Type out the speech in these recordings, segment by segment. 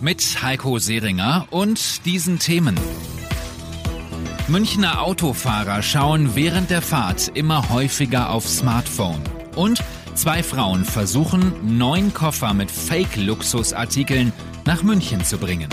Mit Heiko Seringer und diesen Themen. Münchner Autofahrer schauen während der Fahrt immer häufiger auf Smartphone. Und zwei Frauen versuchen, neun Koffer mit Fake-Luxusartikeln nach München zu bringen.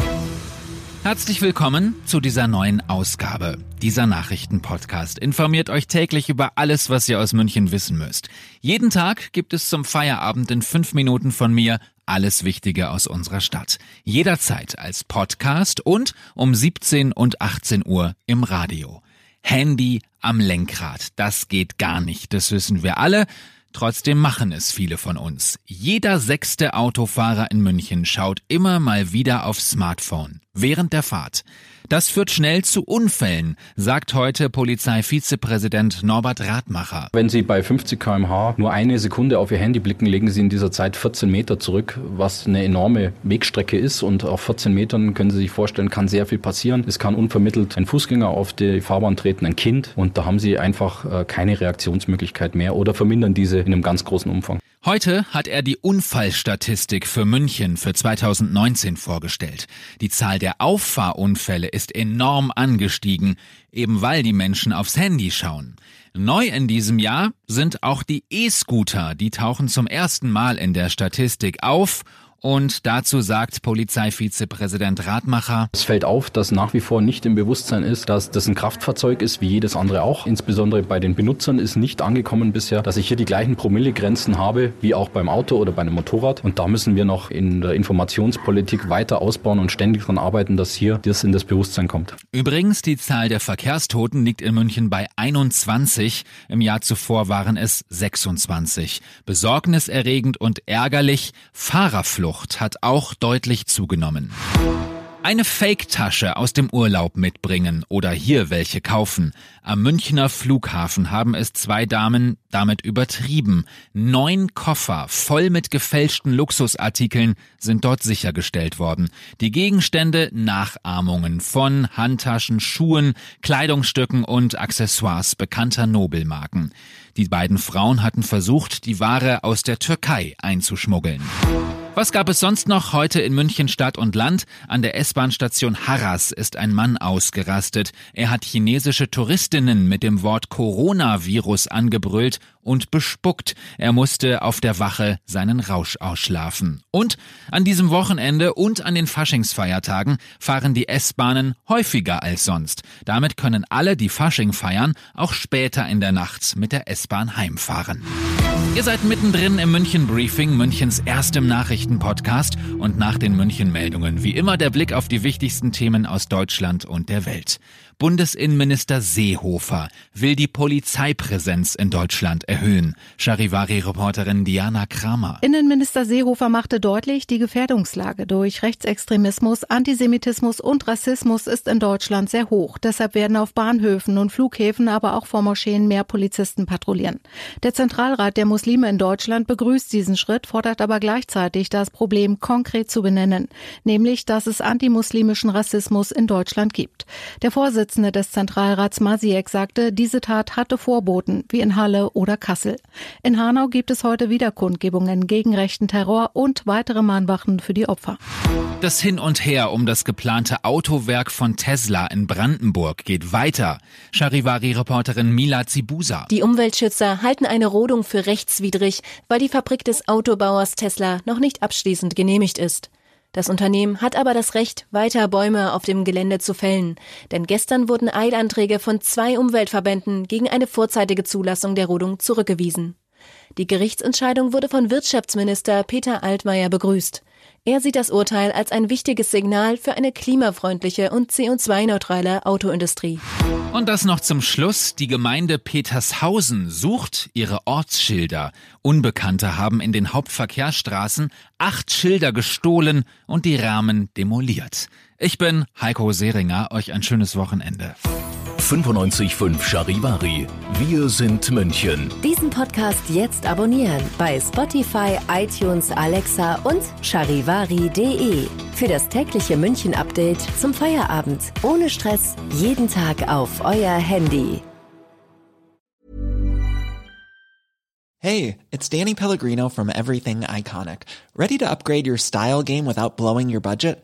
Herzlich willkommen zu dieser neuen Ausgabe. Dieser Nachrichtenpodcast informiert euch täglich über alles, was ihr aus München wissen müsst. Jeden Tag gibt es zum Feierabend in fünf Minuten von mir alles Wichtige aus unserer Stadt. Jederzeit als Podcast und um 17 und 18 Uhr im Radio. Handy am Lenkrad, das geht gar nicht, das wissen wir alle. Trotzdem machen es viele von uns. Jeder sechste Autofahrer in München schaut immer mal wieder aufs Smartphone während der Fahrt. Das führt schnell zu Unfällen, sagt heute Polizeivizepräsident Norbert Radmacher. Wenn Sie bei 50 km/h nur eine Sekunde auf Ihr Handy blicken, legen Sie in dieser Zeit 14 Meter zurück, was eine enorme Wegstrecke ist. Und auf 14 Metern können Sie sich vorstellen, kann sehr viel passieren. Es kann unvermittelt ein Fußgänger auf die Fahrbahn treten, ein Kind. Und da haben Sie einfach äh, keine Reaktionsmöglichkeit mehr oder vermindern diese in einem ganz großen Umfang. Heute hat er die Unfallstatistik für München für 2019 vorgestellt. Die Zahl der Auffahrunfälle ist enorm angestiegen, eben weil die Menschen aufs Handy schauen. Neu in diesem Jahr sind auch die E-Scooter, die tauchen zum ersten Mal in der Statistik auf und dazu sagt Polizeivizepräsident Radmacher. Es fällt auf, dass nach wie vor nicht im Bewusstsein ist, dass das ein Kraftfahrzeug ist, wie jedes andere auch. Insbesondere bei den Benutzern ist nicht angekommen bisher, dass ich hier die gleichen Promillegrenzen habe wie auch beim Auto oder bei einem Motorrad. Und da müssen wir noch in der Informationspolitik weiter ausbauen und ständig daran arbeiten, dass hier das in das Bewusstsein kommt. Übrigens, die Zahl der Verkehrstoten liegt in München bei 21. Im Jahr zuvor waren es 26. Besorgniserregend und ärgerlich. Fahrerflucht Flucht hat auch deutlich zugenommen. Eine Fake-Tasche aus dem Urlaub mitbringen oder hier welche kaufen. Am Münchner Flughafen haben es zwei Damen damit übertrieben. Neun Koffer voll mit gefälschten Luxusartikeln sind dort sichergestellt worden. Die Gegenstände Nachahmungen von Handtaschen, Schuhen, Kleidungsstücken und Accessoires bekannter Nobelmarken. Die beiden Frauen hatten versucht, die Ware aus der Türkei einzuschmuggeln. Was gab es sonst noch heute in München Stadt und Land? An der S-Bahn-Station Harras ist ein Mann ausgerastet. Er hat chinesische Touristinnen mit dem Wort Coronavirus angebrüllt und bespuckt. Er musste auf der Wache seinen Rausch ausschlafen. Und an diesem Wochenende und an den Faschingsfeiertagen fahren die S-Bahnen häufiger als sonst. Damit können alle, die Fasching feiern, auch später in der Nacht mit der S-Bahn heimfahren. Ihr seid mittendrin im München Briefing, Münchens erstem Nachrichtenpodcast und nach den München Meldungen wie immer der Blick auf die wichtigsten Themen aus Deutschland und der Welt. Bundesinnenminister Seehofer will die Polizeipräsenz in Deutschland erhöhen. Charivari-Reporterin Diana Kramer. Innenminister Seehofer machte deutlich, die Gefährdungslage durch Rechtsextremismus, Antisemitismus und Rassismus ist in Deutschland sehr hoch. Deshalb werden auf Bahnhöfen und Flughäfen, aber auch vor Moscheen mehr Polizisten patrouillieren. Der Zentralrat der Muslime in Deutschland begrüßt diesen Schritt, fordert aber gleichzeitig, das Problem konkret zu benennen, nämlich, dass es antimuslimischen Rassismus in Deutschland gibt. Der Vorsitzende Vorsitzende des Zentralrats Masiek sagte, diese Tat hatte Vorboten, wie in Halle oder Kassel. In Hanau gibt es heute wieder Kundgebungen gegen rechten Terror und weitere Mahnwachen für die Opfer. Das Hin und Her um das geplante Autowerk von Tesla in Brandenburg geht weiter. Charivari-Reporterin Mila Zibusa. Die Umweltschützer halten eine Rodung für rechtswidrig, weil die Fabrik des Autobauers Tesla noch nicht abschließend genehmigt ist. Das Unternehmen hat aber das Recht, weiter Bäume auf dem Gelände zu fällen. Denn gestern wurden Eilanträge von zwei Umweltverbänden gegen eine vorzeitige Zulassung der Rodung zurückgewiesen. Die Gerichtsentscheidung wurde von Wirtschaftsminister Peter Altmaier begrüßt. Er sieht das Urteil als ein wichtiges Signal für eine klimafreundliche und CO2-neutrale Autoindustrie. Und das noch zum Schluss. Die Gemeinde Petershausen sucht ihre Ortsschilder. Unbekannte haben in den Hauptverkehrsstraßen acht Schilder gestohlen und die Rahmen demoliert. Ich bin Heiko Seringer, euch ein schönes Wochenende. 95.5 Charivari. Wir sind München. Diesen Podcast jetzt abonnieren bei Spotify, iTunes, Alexa und charivari.de. Für das tägliche München-Update zum Feierabend. Ohne Stress. Jeden Tag auf euer Handy. Hey, it's Danny Pellegrino from Everything Iconic. Ready to upgrade your style game without blowing your budget?